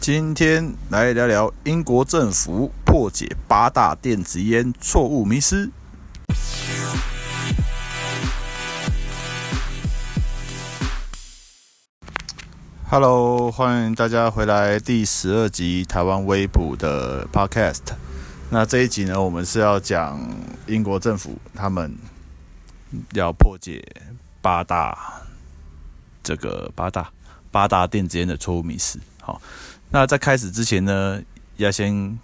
今天来聊聊英国政府破解八大电子烟错误迷思。Hello，欢迎大家回来第十二集台湾微普的 Podcast。那这一集呢，我们是要讲英国政府他们要破解八大这个八大八大电子烟的错误迷思。好。那在开始之前呢，要先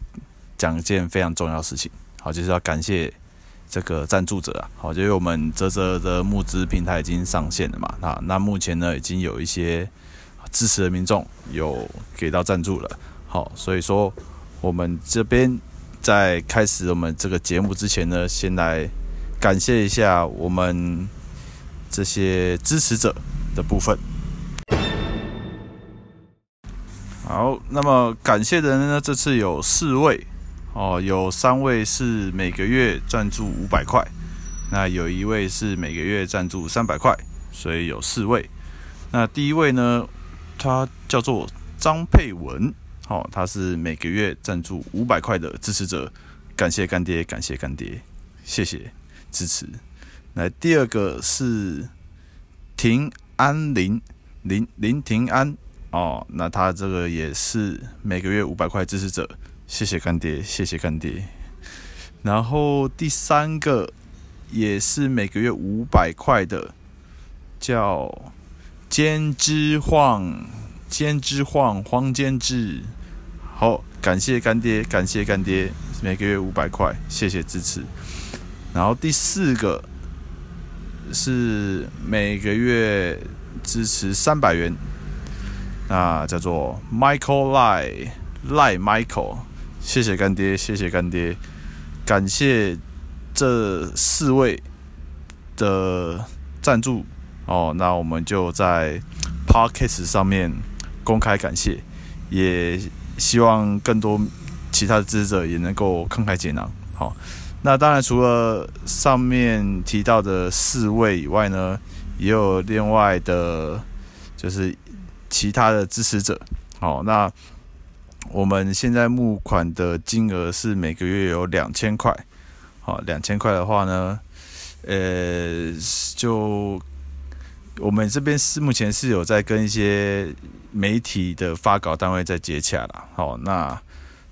讲一件非常重要的事情，好，就是要感谢这个赞助者啊，好，就因为我们泽泽的募资平台已经上线了嘛，那那目前呢，已经有一些支持的民众有给到赞助了，好，所以说我们这边在开始我们这个节目之前呢，先来感谢一下我们这些支持者的部分。好，那么感谢的人呢？这次有四位哦，有三位是每个月赞助五百块，那有一位是每个月赞助三百块，所以有四位。那第一位呢，他叫做张佩文，哦，他是每个月赞助五百块的支持者，感谢干爹，感谢干爹，谢谢支持。来，第二个是庭安林林林庭安。哦，那他这个也是每个月五百块支持者，谢谢干爹，谢谢干爹。然后第三个也是每个月五百块的，叫监之晃，监之晃，黄监之。好，感谢干爹，感谢干爹，每个月五百块，谢谢支持。然后第四个是每个月支持三百元。那叫做 Michael Lai Lai Michael，谢谢干爹，谢谢干爹，感谢这四位的赞助哦。那我们就在 Podcast 上面公开感谢，也希望更多其他的支持者也能够慷慨解囊。好，那当然除了上面提到的四位以外呢，也有另外的，就是。其他的支持者，好，那我们现在募款的金额是每个月有两千块，好，两千块的话呢，呃，就我们这边是目前是有在跟一些媒体的发稿单位在接洽啦，好，那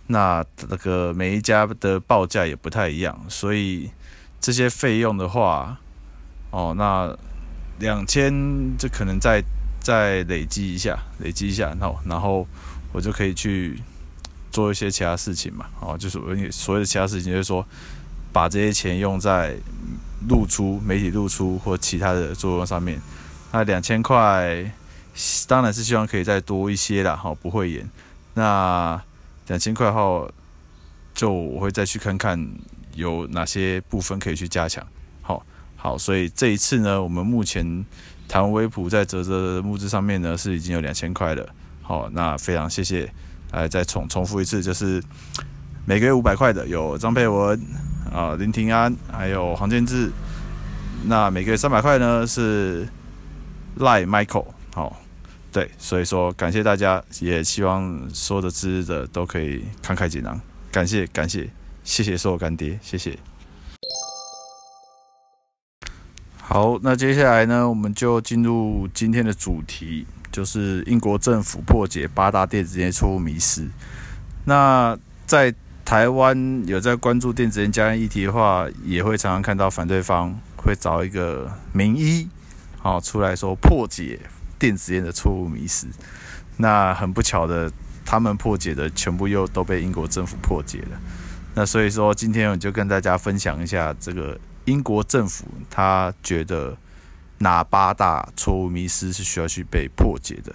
那那个每一家的报价也不太一样，所以这些费用的话，哦，那两千这可能在。再累积一下，累积一下，然后然后我就可以去做一些其他事情嘛。哦，就是我所谓的其他事情，就是说把这些钱用在露出媒体露出或其他的作用上面。那两千块当然是希望可以再多一些啦，好，不会演。那两千块后，就我会再去看看有哪些部分可以去加强。好，好，所以这一次呢，我们目前。台湾微普在泽泽的募资上面呢，是已经有两千块了。好，那非常谢谢。来再重重复一次，就是每个月五百块的有张佩文啊、林庭安，还有黄建志。那每个月三百块呢是赖 Michael。好，对，所以说感谢大家，也希望所有的支持者都可以慷慨解囊。感谢感谢，谢谢所有干爹，谢谢。好，那接下来呢，我们就进入今天的主题，就是英国政府破解八大电子烟错误迷思。那在台湾有在关注电子烟加烟议题的话，也会常常看到反对方会找一个名医，好出来说破解电子烟的错误迷思。那很不巧的，他们破解的全部又都被英国政府破解了。那所以说，今天我就跟大家分享一下这个。英国政府他觉得哪八大错误迷思是需要去被破解的？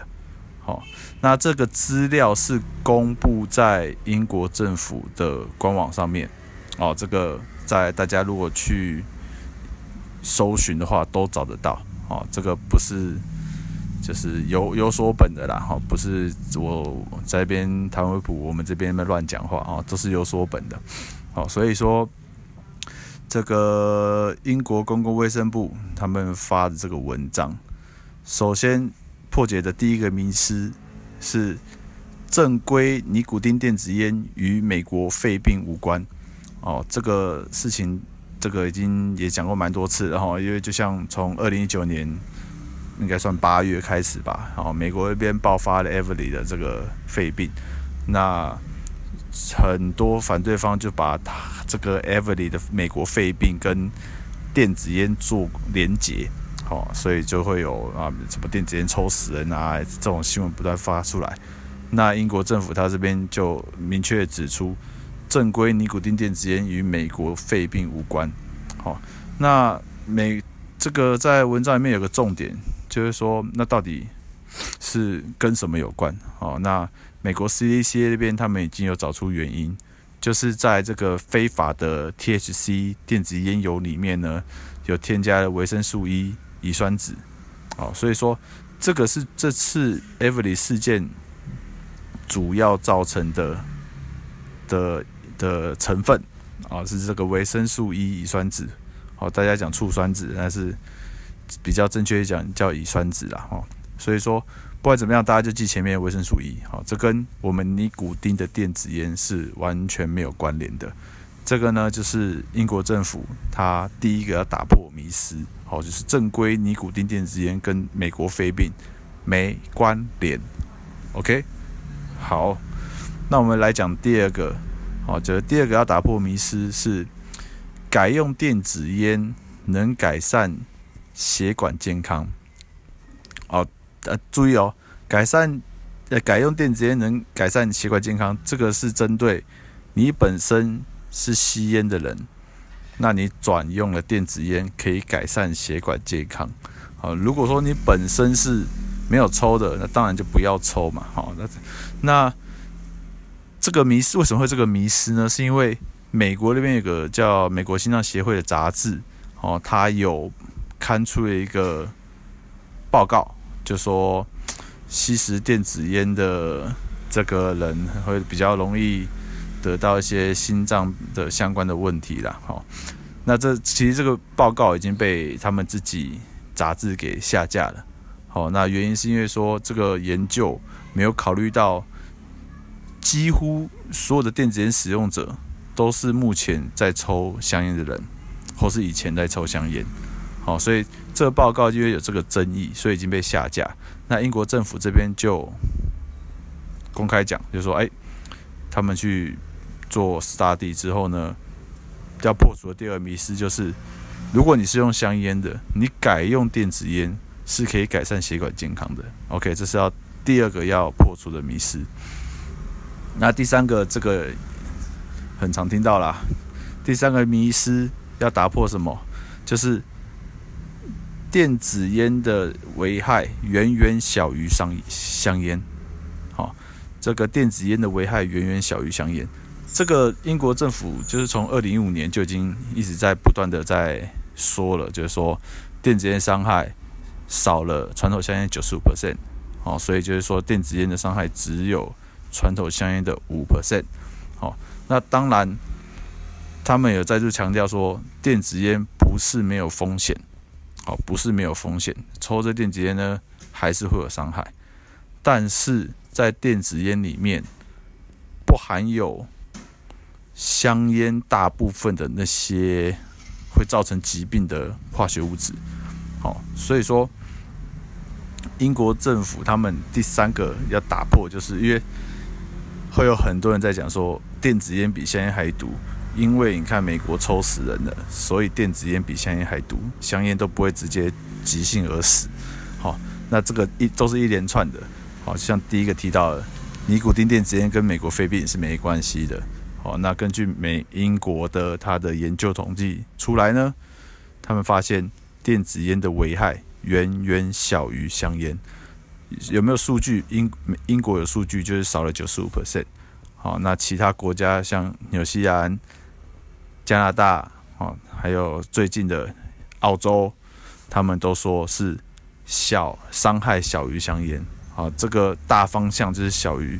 好，那这个资料是公布在英国政府的官网上面。哦，这个在大家如果去搜寻的话都找得到。哦，这个不是就是有有所本的啦。哈，不是我在这边台湾微普，我们这边乱讲话啊，都是有所本的。好，所以说。这个英国公共卫生部他们发的这个文章，首先破解的第一个迷思是，正规尼古丁电子烟与美国肺病无关。哦，这个事情，这个已经也讲过蛮多次，然后因为就像从二零一九年，应该算八月开始吧，然后美国那边爆发了 Everly 的这个肺病，那很多反对方就把他这个 Everly 的美国肺病跟电子烟做连结，好，所以就会有啊什么电子烟抽死人啊这种新闻不断发出来，那英国政府他这边就明确指出。正规尼古丁电子烟与美国肺病无关。好，那美这个在文章里面有个重点，就是说，那到底是跟什么有关？哦，那美国 CDC 那边他们已经有找出原因，就是在这个非法的 THC 电子烟油里面呢，有添加了维生素 E 乙酸酯。哦，所以说这个是这次 Evely 事件主要造成的的。的成分啊，是这个维生素 E 乙酸酯，好，大家讲醋酸酯，但是比较正确讲叫乙酸酯啦，哦，所以说不管怎么样，大家就记前面维生素 E，好，这跟我们尼古丁的电子烟是完全没有关联的。这个呢，就是英国政府它第一个要打破迷思，好，就是正规尼古丁电子烟跟美国肺病没关联。OK，好，那我们来讲第二个。哦，这第二个要打破迷思是改用电子烟能改善血管健康。呃，注意哦，改善呃改用电子烟能改善血管健康，这个是针对你本身是吸烟的人，那你转用了电子烟可以改善血管健康。好，如果说你本身是没有抽的，那当然就不要抽嘛。好，那那。这个迷失为什么会这个迷失呢？是因为美国那边有个叫美国心脏协会的杂志，哦，它有刊出了一个报告，就说吸食电子烟的这个人会比较容易得到一些心脏的相关的问题啦。好，那这其实这个报告已经被他们自己杂志给下架了。好，那原因是因为说这个研究没有考虑到。几乎所有的电子烟使用者都是目前在抽香烟的人，或是以前在抽香烟。哦，所以这个报告因为有这个争议，所以已经被下架。那英国政府这边就公开讲，就说：哎，他们去做 study 之后呢，要破除的第二迷思就是，如果你是用香烟的，你改用电子烟是可以改善血管健康的。OK，这是要第二个要破除的迷思。那第三个，这个很常听到啦。第三个迷思要打破什么？就是电子烟的危害远远小于香香烟。好，这个电子烟的危害远远小于香烟。这个英国政府就是从二零一五年就已经一直在不断的在说了，就是说电子烟伤害少了传统香烟九十五 percent。好，所以就是说电子烟的伤害只有。传统香烟的五 percent，好，那当然，他们有再次强调说，电子烟不是没有风险，好，不是没有风险，抽这电子烟呢，还是会有伤害，但是在电子烟里面不含有香烟大部分的那些会造成疾病的化学物质，好，所以说英国政府他们第三个要打破，就是因为。会有很多人在讲说电子烟比香烟还毒，因为你看美国抽死人了，所以电子烟比香烟还毒，香烟都不会直接急性而死。好，那这个一都是一连串的。好，像第一个提到的尼古丁电子烟跟美国肺病是没关系的。好，那根据美英国的他的研究统计出来呢，他们发现电子烟的危害远远小于香烟。有没有数据？英英国有数据，就是少了九十五 percent。好，那其他国家像纽西兰、加拿大，哦，还有最近的澳洲，他们都说是小伤害小于香烟。啊，这个大方向就是小于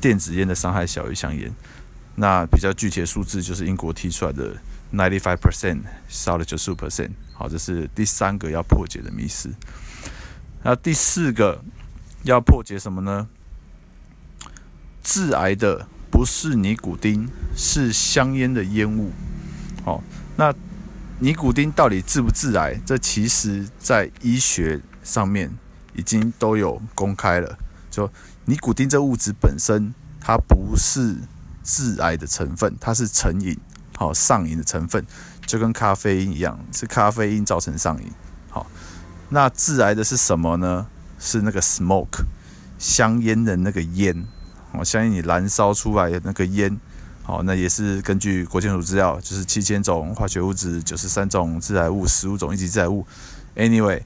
电子烟的伤害小于香烟。那比较具体的数字就是英国提出来的 ninety five percent，少了九十五 percent。好，这是第三个要破解的迷思。那第四个要破解什么呢？致癌的不是尼古丁，是香烟的烟雾。哦，那尼古丁到底致不致癌？这其实在医学上面已经都有公开了。就尼古丁这物质本身，它不是致癌的成分，它是成瘾，好上瘾的成分，就跟咖啡因一样，是咖啡因造成上瘾。好，那致癌的是什么呢？是那个 smoke，香烟的那个烟。我相信你燃烧出来的那个烟，好，那也是根据国健署资料，就是七千种化学物质，九十三种致癌物，十五种一级致癌物。Anyway，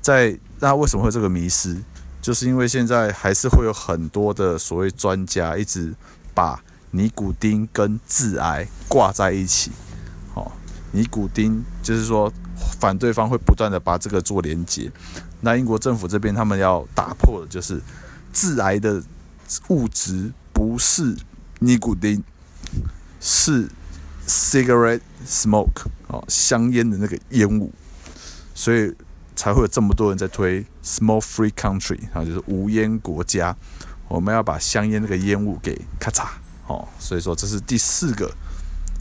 在那为什么会这个迷失？就是因为现在还是会有很多的所谓专家一直把尼古丁跟致癌挂在一起。好，尼古丁就是说反对方会不断的把这个做连接。那英国政府这边他们要打破的就是致癌的。物质不是尼古丁，是 cigarette smoke 哦，香烟的那个烟雾，所以才会有这么多人在推 smoke free country 啊，就是无烟国家。我们要把香烟那个烟雾给咔嚓哦，所以说这是第四个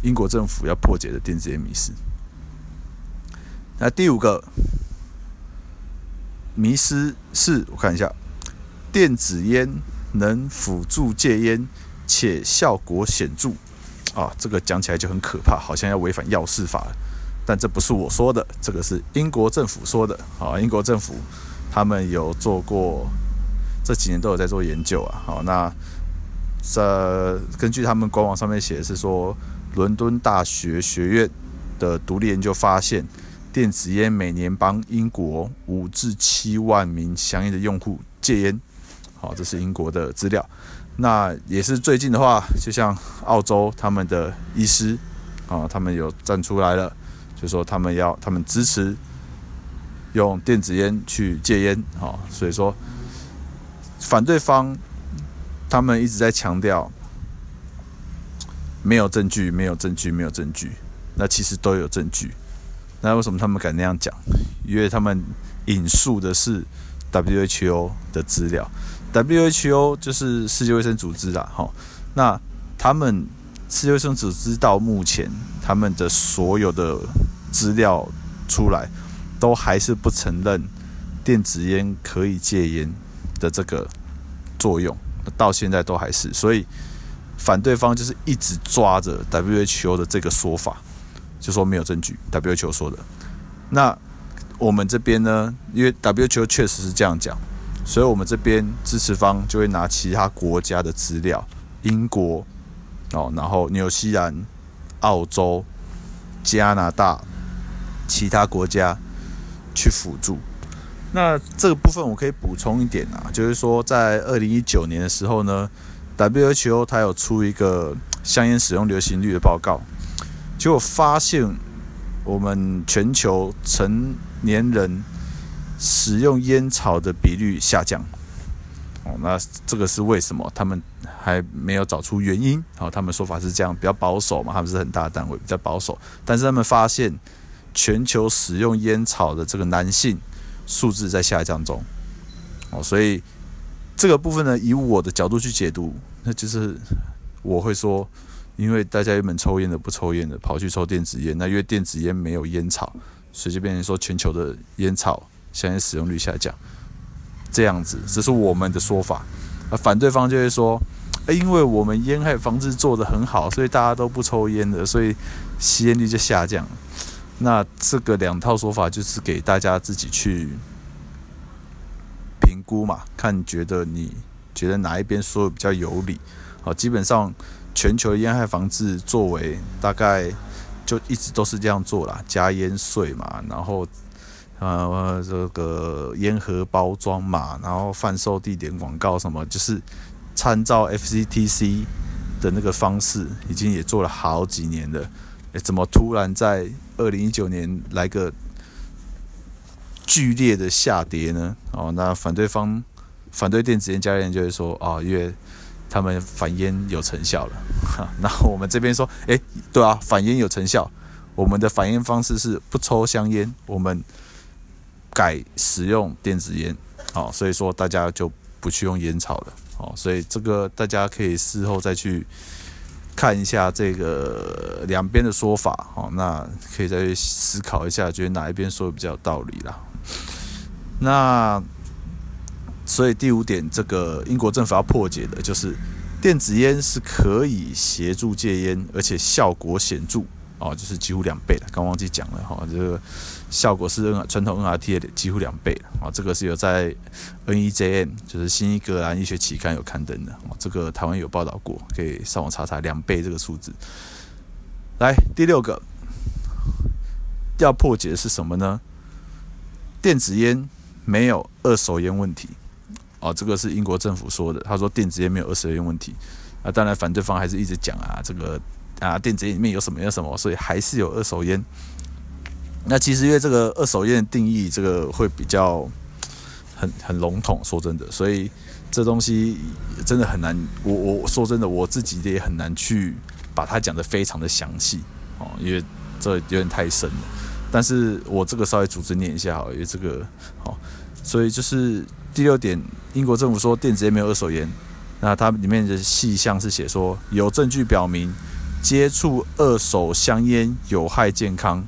英国政府要破解的电子烟迷思。那第五个迷思是我看一下电子烟。能辅助戒烟，且效果显著，啊，这个讲起来就很可怕，好像要违反药事法了。但这不是我说的，这个是英国政府说的。啊，英国政府他们有做过，这几年都有在做研究啊。好，那这根据他们官网上面写的是说，伦敦大学学院的独立研究发现，电子烟每年帮英国五至七万名相应的用户戒烟。好，这是英国的资料。那也是最近的话，就像澳洲他们的医师啊，他们有站出来了，就说他们要他们支持用电子烟去戒烟。好，所以说反对方他们一直在强调没有证据，没有证据，没有证据。那其实都有证据。那为什么他们敢那样讲？因为他们引述的是 WHO 的资料。WHO 就是世界卫生组织啦，哈，那他们世界卫生组织到目前他们的所有的资料出来，都还是不承认电子烟可以戒烟的这个作用，到现在都还是，所以反对方就是一直抓着 WHO 的这个说法，就说没有证据，WHO 说的。那我们这边呢，因为 WHO 确实是这样讲。所以，我们这边支持方就会拿其他国家的资料，英国哦，然后纽西兰、澳洲、加拿大其他国家去辅助。那这个部分我可以补充一点啊，就是说，在二零一九年的时候呢，WHO 它有出一个香烟使用流行率的报告，结果发现我们全球成年人。使用烟草的比率下降，哦，那这个是为什么？他们还没有找出原因。好，他们说法是这样，比较保守嘛，他们是很大的单位，比较保守。但是他们发现，全球使用烟草的这个男性数字在下降中。哦，所以这个部分呢，以我的角度去解读，那就是我会说，因为大家原本抽烟的不抽烟的，跑去抽电子烟，那因为电子烟没有烟草，所以就变成说全球的烟草。香烟使用率下降，这样子，这是我们的说法。而反对方就会说，因为我们烟害防治做得很好，所以大家都不抽烟的，所以吸烟率就下降。那这个两套说法就是给大家自己去评估嘛，看觉得你觉得哪一边说的比较有理。好，基本上全球烟害防治作为大概就一直都是这样做啦，加烟税嘛，然后。呃，这个烟盒包装嘛，然后贩售地点广告什么，就是参照 FCTC 的那个方式，已经也做了好几年了。诶，怎么突然在二零一九年来个剧烈的下跌呢？哦，那反对方反对电子烟加热就会说，哦，因为他们反烟有成效了。哈，那我们这边说，诶，对啊，反烟有成效。我们的反烟方式是不抽香烟，我们。改使用电子烟，好，所以说大家就不去用烟草了。哦，所以这个大家可以事后再去看一下这个两边的说法，哦，那可以再去思考一下，觉得哪一边说的比较有道理啦。那所以第五点，这个英国政府要破解的就是电子烟是可以协助戒烟，而且效果显著。哦，就是几乎两倍了，刚忘记讲了哈，这个效果是 N 传统 NRT 的几乎两倍了啊，这个是有在 NEJM 就是新英格兰医学期刊有刊登的，这个台湾有报道过，可以上网查查两倍这个数字。来第六个要破解的是什么呢？电子烟没有二手烟问题哦，这个是英国政府说的，他说电子烟没有二手烟问题啊，当然反对方还是一直讲啊，这个。啊，电子烟里面有什么有什么，所以还是有二手烟。那其实因为这个二手烟的定义，这个会比较很很笼统，说真的，所以这东西真的很难。我我说真的，我自己也很难去把它讲得非常的详细哦，因为这有点太深了。但是我这个稍微组织念一下好，因为这个好，所以就是第六点，英国政府说电子烟没有二手烟，那它里面的细项是写说有证据表明。接触二手香烟有害健康，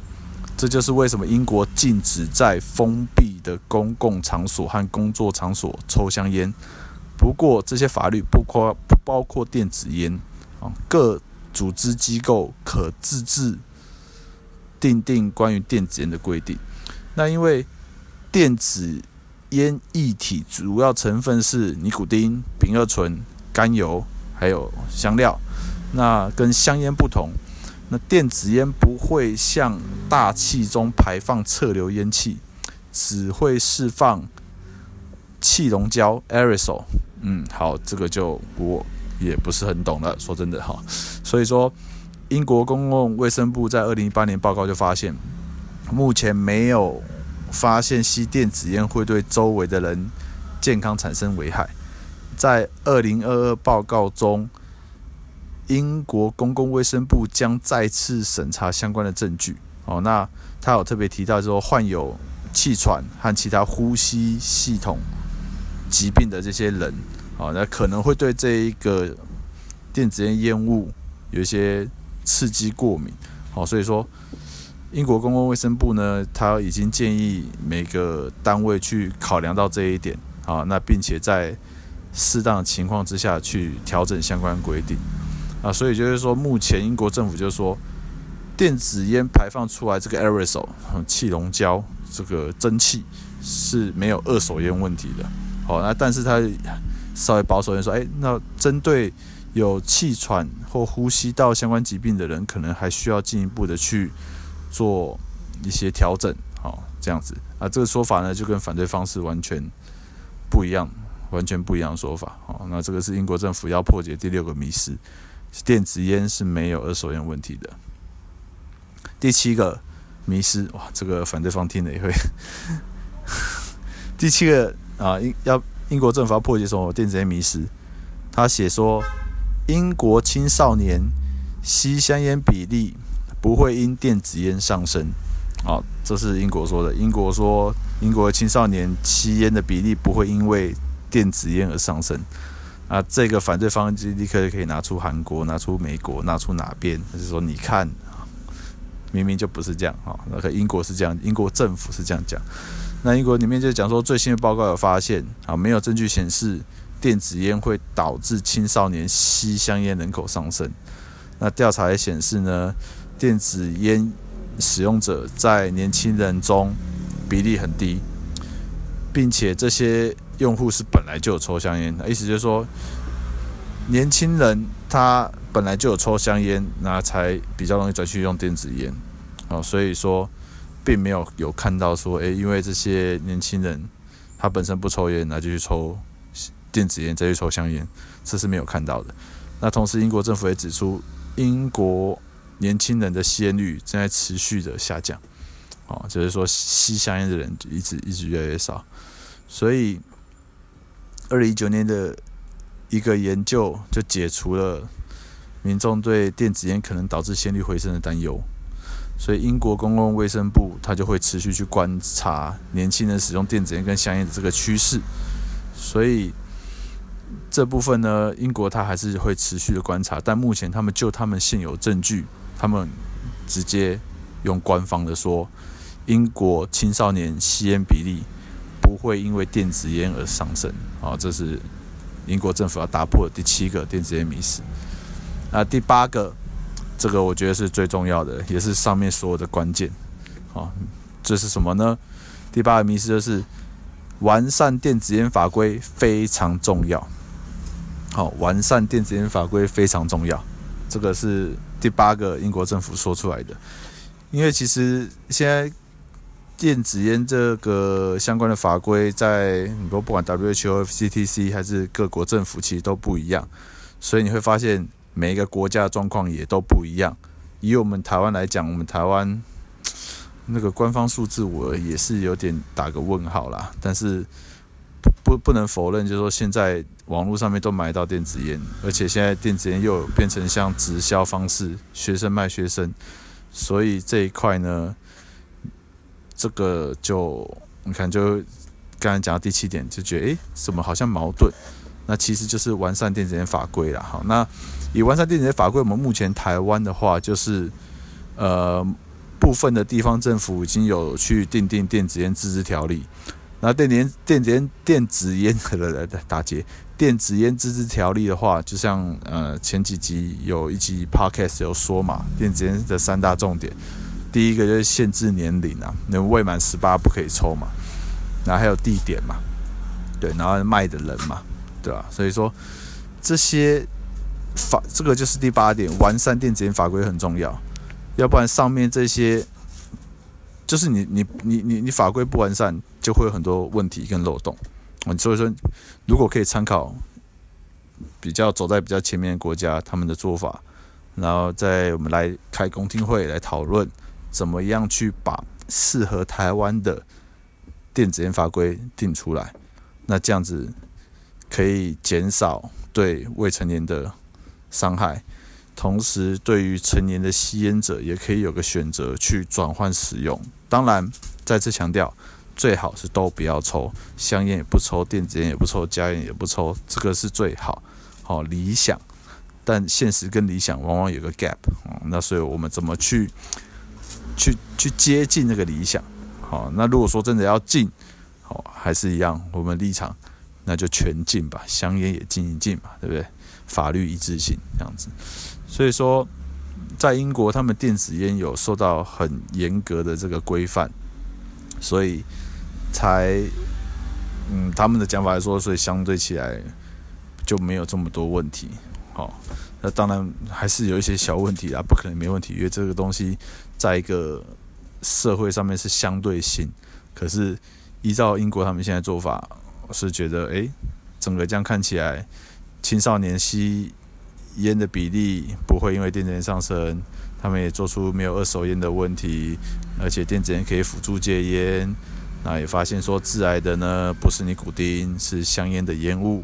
这就是为什么英国禁止在封闭的公共场所和工作场所抽香烟。不过，这些法律不包不包括电子烟啊。各组织机构可自治定定关于电子烟的规定。那因为电子烟液体主要成分是尼古丁、丙二醇、甘油，还有香料。那跟香烟不同，那电子烟不会向大气中排放侧流烟气，只会释放气溶胶 （aerosol）。嗯，好，这个就我也不是很懂了，说真的哈。所以说，英国公共卫生部在二零一八年报告就发现，目前没有发现吸电子烟会对周围的人健康产生危害。在二零二二报告中。英国公共卫生部将再次审查相关的证据。哦，那他有特别提到说，患有气喘和其他呼吸系统疾病的这些人，哦，那可能会对这一个电子烟烟雾有一些刺激过敏。哦，所以说英国公共卫生部呢，他已经建议每个单位去考量到这一点。啊，那并且在适当情况之下去调整相关规定。啊，所以就是说，目前英国政府就是说，电子烟排放出来这个 aerosol 气溶胶这个蒸汽是没有二手烟问题的。好，那但是它稍微保守一点说，哎，那针对有气喘或呼吸道相关疾病的人，可能还需要进一步的去做一些调整。好，这样子啊，这个说法呢，就跟反对方式完全不一样，完全不一样的说法。好，那这个是英国政府要破解第六个迷思。电子烟是没有二手烟问题的。第七个迷失，哇，这个反对方听了也会。第七个啊，英要英国政府要破解什么电子烟迷失？他写说，英国青少年吸香烟比例不会因电子烟上升。好，这是英国说的。英国说，英国青少年吸烟的比例不会因为电子烟而上升。啊，这个反对方就立刻就可以拿出韩国、拿出美国、拿出哪边？就是说，你看，明明就不是这样哈。那个英国是这样，英国政府是这样讲。那英国里面就讲说，最新的报告有发现啊，没有证据显示电子烟会导致青少年吸香烟人口上升。那调查也显示呢，电子烟使用者在年轻人中比例很低，并且这些。用户是本来就有抽香烟，意思就是说，年轻人他本来就有抽香烟，那才比较容易转去用电子烟，哦，所以说，并没有有看到说，诶，因为这些年轻人他本身不抽烟，那就去抽电子烟，再去抽香烟，这是没有看到的。那同时，英国政府也指出，英国年轻人的吸烟率正在持续的下降，哦，就是说吸香烟的人一直一直越来越少，所以。二零一九年的一个研究就解除了民众对电子烟可能导致心率回升的担忧，所以英国公共卫生部它就会持续去观察年轻人使用电子烟跟香烟的这个趋势，所以这部分呢，英国它还是会持续的观察，但目前他们就他们现有证据，他们直接用官方的说，英国青少年吸烟比例不会因为电子烟而上升。啊，这是英国政府要打破的第七个电子烟迷思。那第八个，这个我觉得是最重要的，也是上面所有的关键。好，这是什么呢？第八个迷思就是完善电子烟法规非常重要。好，完善电子烟法规非常重要，这个是第八个英国政府说出来的。因为其实现在电子烟这个相关的法规，在你说不管 WHO、FCTC 还是各国政府，其实都不一样，所以你会发现每一个国家的状况也都不一样。以我们台湾来讲，我们台湾那个官方数字，我也是有点打个问号啦。但是不不能否认，就是说现在。网络上面都买到电子烟，而且现在电子烟又变成像直销方式，学生卖学生，所以这一块呢，这个就你看，就刚才讲到第七点，就觉得诶，怎么好像矛盾？那其实就是完善电子烟法规了。好，那以完善电子烟法规，我们目前台湾的话，就是呃部分的地方政府已经有去订定电子烟自治条例。那电子电子烟电子烟来来打结。电子烟自治条例的话，就像呃前几集有一集 podcast 有说嘛，电子烟的三大重点，第一个就是限制年龄啊，那未满十八不可以抽嘛，然后还有地点嘛，对，然后卖的人嘛，对吧？所以说这些法，这个就是第八点，完善电子烟法规很重要，要不然上面这些就是你你你你你法规不完善，就会有很多问题跟漏洞。所以说，如果可以参考比较走在比较前面的国家他们的做法，然后再我们来开公听会来讨论怎么样去把适合台湾的电子烟法规定出来，那这样子可以减少对未成年的伤害，同时对于成年的吸烟者也可以有个选择去转换使用。当然，再次强调。最好是都不要抽，香烟也不抽，电子烟也不抽，加烟也不抽，这个是最好，好理想。但现实跟理想往往有个 gap，那所以我们怎么去去去接近那个理想？好，那如果说真的要禁，好，还是一样，我们立场那就全禁吧，香烟也禁一禁嘛，对不对？法律一致性这样子。所以说，在英国，他们电子烟有受到很严格的这个规范，所以。才，嗯，他们的讲法来说，所以相对起来就没有这么多问题。好，那当然还是有一些小问题啊，不可能没问题，因为这个东西在一个社会上面是相对性。可是依照英国他们现在做法，我是觉得，诶，整个这样看起来，青少年吸烟的比例不会因为电子烟上升，他们也做出没有二手烟的问题，而且电子烟可以辅助戒烟。那也发现说，致癌的呢不是尼古丁，是香烟的烟雾。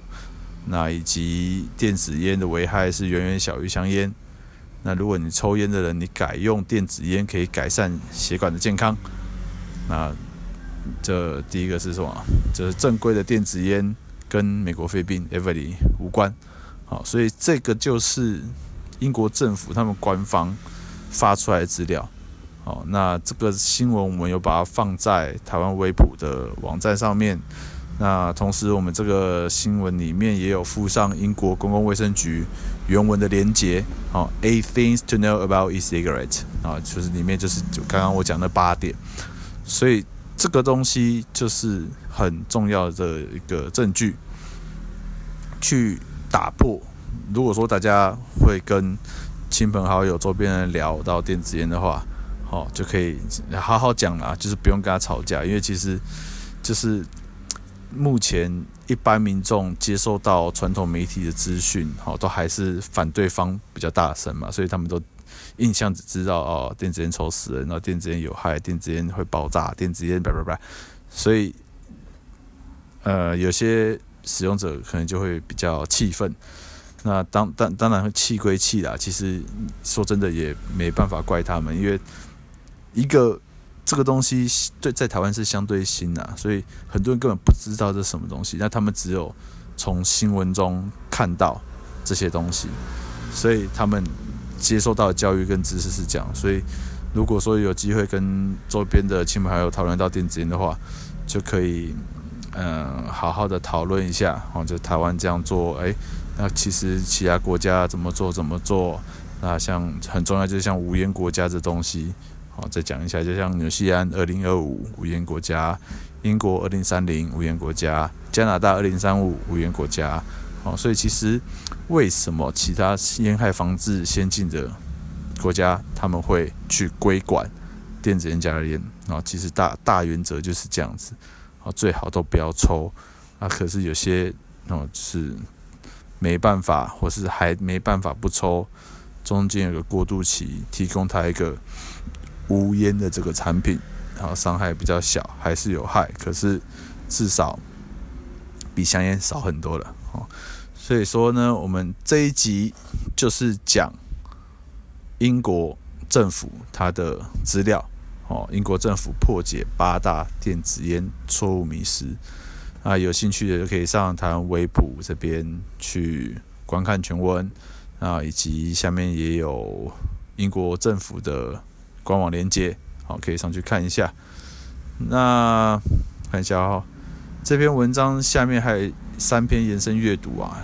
那以及电子烟的危害是远远小于香烟。那如果你抽烟的人，你改用电子烟可以改善血管的健康。那这第一个是什么？这是正规的电子烟跟美国肺病 e v e r y 无关。好，所以这个就是英国政府他们官方发出来的资料。好，那这个新闻我们有把它放在台湾微普的网站上面。那同时，我们这个新闻里面也有附上英国公共卫生局原文的连结。好，Eight things to know about e-cigarette。啊，就是里面就是就刚刚我讲的八点。所以这个东西就是很重要的一个证据，去打破。如果说大家会跟亲朋好友、周边人聊到电子烟的话，哦，就可以好好讲啦，就是不用跟他吵架，因为其实就是目前一般民众接受到传统媒体的资讯，哦，都还是反对方比较大声嘛，所以他们都印象只知道哦，电子烟抽死人，然后电子烟有害，电子烟会爆炸，电子烟叭叭叭，所以呃，有些使用者可能就会比较气愤。那当当当然会气归气啦，其实说真的也没办法怪他们，因为。一个这个东西对在台湾是相对新呐，所以很多人根本不知道这是什么东西。那他们只有从新闻中看到这些东西，所以他们接受到的教育跟知识是这样。所以如果说有机会跟周边的亲朋好友讨论到电子烟的话，就可以嗯好好的讨论一下哦，就台湾这样做，哎，那其实其他国家怎么做怎么做？那像很重要就是像无烟国家这东西，好再讲一下，就像纽西兰二零二五无烟国家。英国二零三零无烟国家，加拿大二零三五无烟国家，哦，所以其实为什么其他烟害防治先进的国家他们会去规管电子烟、加热烟啊？其实大大原则就是这样子，啊，最好都不要抽啊。可是有些哦是没办法，或是还没办法不抽，中间有个过渡期，提供他一个无烟的这个产品。然后伤害比较小，还是有害，可是至少比香烟少很多了哦。所以说呢，我们这一集就是讲英国政府它的资料哦，英国政府破解八大电子烟错误迷思啊，有兴趣的就可以上台湾微普这边去观看全文啊，以及下面也有英国政府的官网连接。好，可以上去看一下。那看一下哈，这篇文章下面还有三篇延伸阅读啊，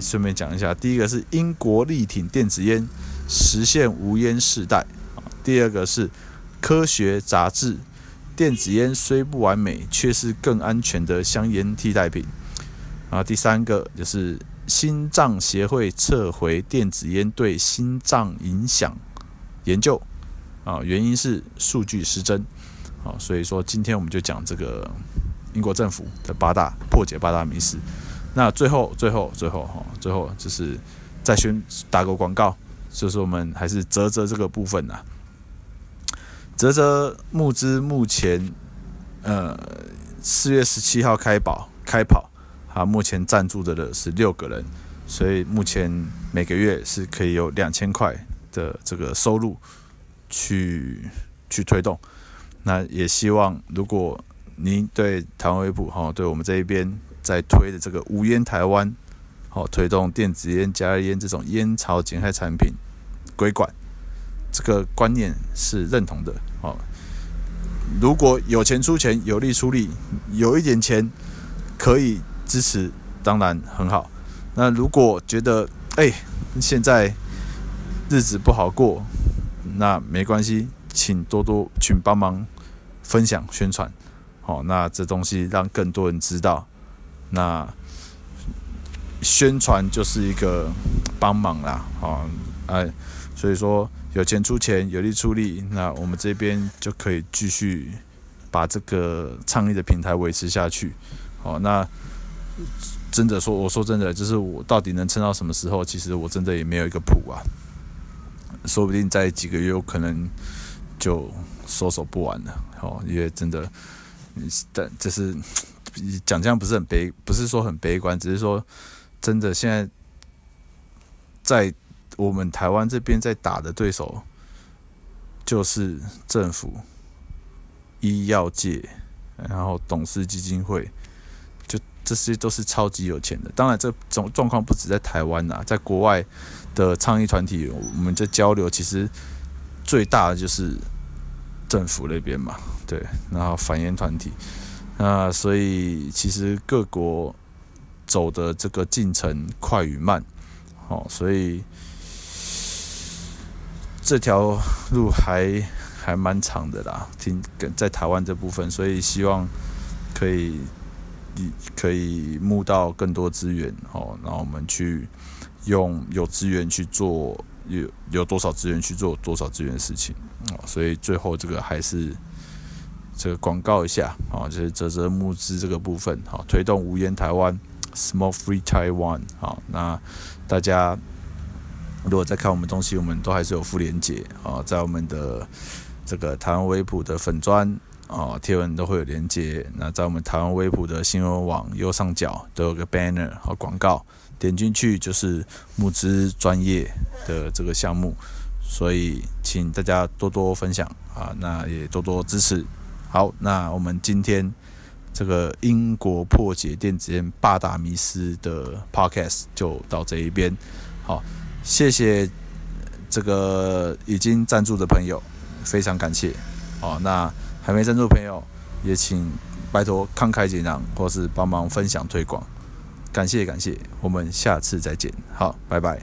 顺便讲一下。第一个是英国力挺电子烟，实现无烟世代。第二个是科学杂志，电子烟虽不完美，却是更安全的香烟替代品。啊，第三个就是心脏协会撤回电子烟对心脏影响研究。啊，原因是数据失真，啊，所以说今天我们就讲这个英国政府的八大破解八大迷思。那最后最后最后哈，最后就是再宣打个广告，就是我们还是啧啧这个部分呐。啧啧募资目前呃四月十七号开跑开跑，啊，目前赞助的是六个人，所以目前每个月是可以有两千块的这个收入。去去推动，那也希望如果您对台湾微普哈，对我们这一边在推的这个无烟台湾，好推动电子烟、加热烟这种烟草减害产品规管，这个观念是认同的。好，如果有钱出钱，有力出力，有一点钱可以支持，当然很好。那如果觉得哎，现在日子不好过。那没关系，请多多请帮忙分享宣传，好，那这东西让更多人知道，那宣传就是一个帮忙啦，好，哎，所以说有钱出钱，有力出力，那我们这边就可以继续把这个倡议的平台维持下去，好，那真的说，我说真的，就是我到底能撑到什么时候？其实我真的也没有一个谱啊。说不定在几个月，有可能就收手不完了哦。因为真的，但就是讲这样不是很悲，不是说很悲观，只是说真的，现在在我们台湾这边在打的对手，就是政府、医药界，然后董事基金会，就这些都是超级有钱的。当然，这种状况不止在台湾呐，在国外。的倡议团体，我们在交流，其实最大的就是政府那边嘛，对，然后反烟团体，那所以其实各国走的这个进程快与慢，哦，所以这条路还还蛮长的啦，听在台湾这部分，所以希望可以可以募到更多资源，哦，然后我们去。用有资源去做，有有多少资源去做多少资源的事情啊，所以最后这个还是这个广告一下啊，就是泽泽募资这个部分，好，推动无烟台湾，small Free Taiwan，啊，那大家如果在看我们东西，我们都还是有附连接啊，在我们的这个台湾微普的粉砖啊贴文都会有连接，那在我们台湾微普的新闻网右上角都有个 banner 和广告。点进去就是募资专业的这个项目，所以请大家多多分享啊，那也多多支持。好，那我们今天这个英国破解电子烟八大迷思的 podcast 就到这一边。好，谢谢这个已经赞助的朋友，非常感谢。好，那还没赞助的朋友，也请拜托慷慨解囊，或是帮忙分享推广。感谢感谢，我们下次再见。好，拜拜。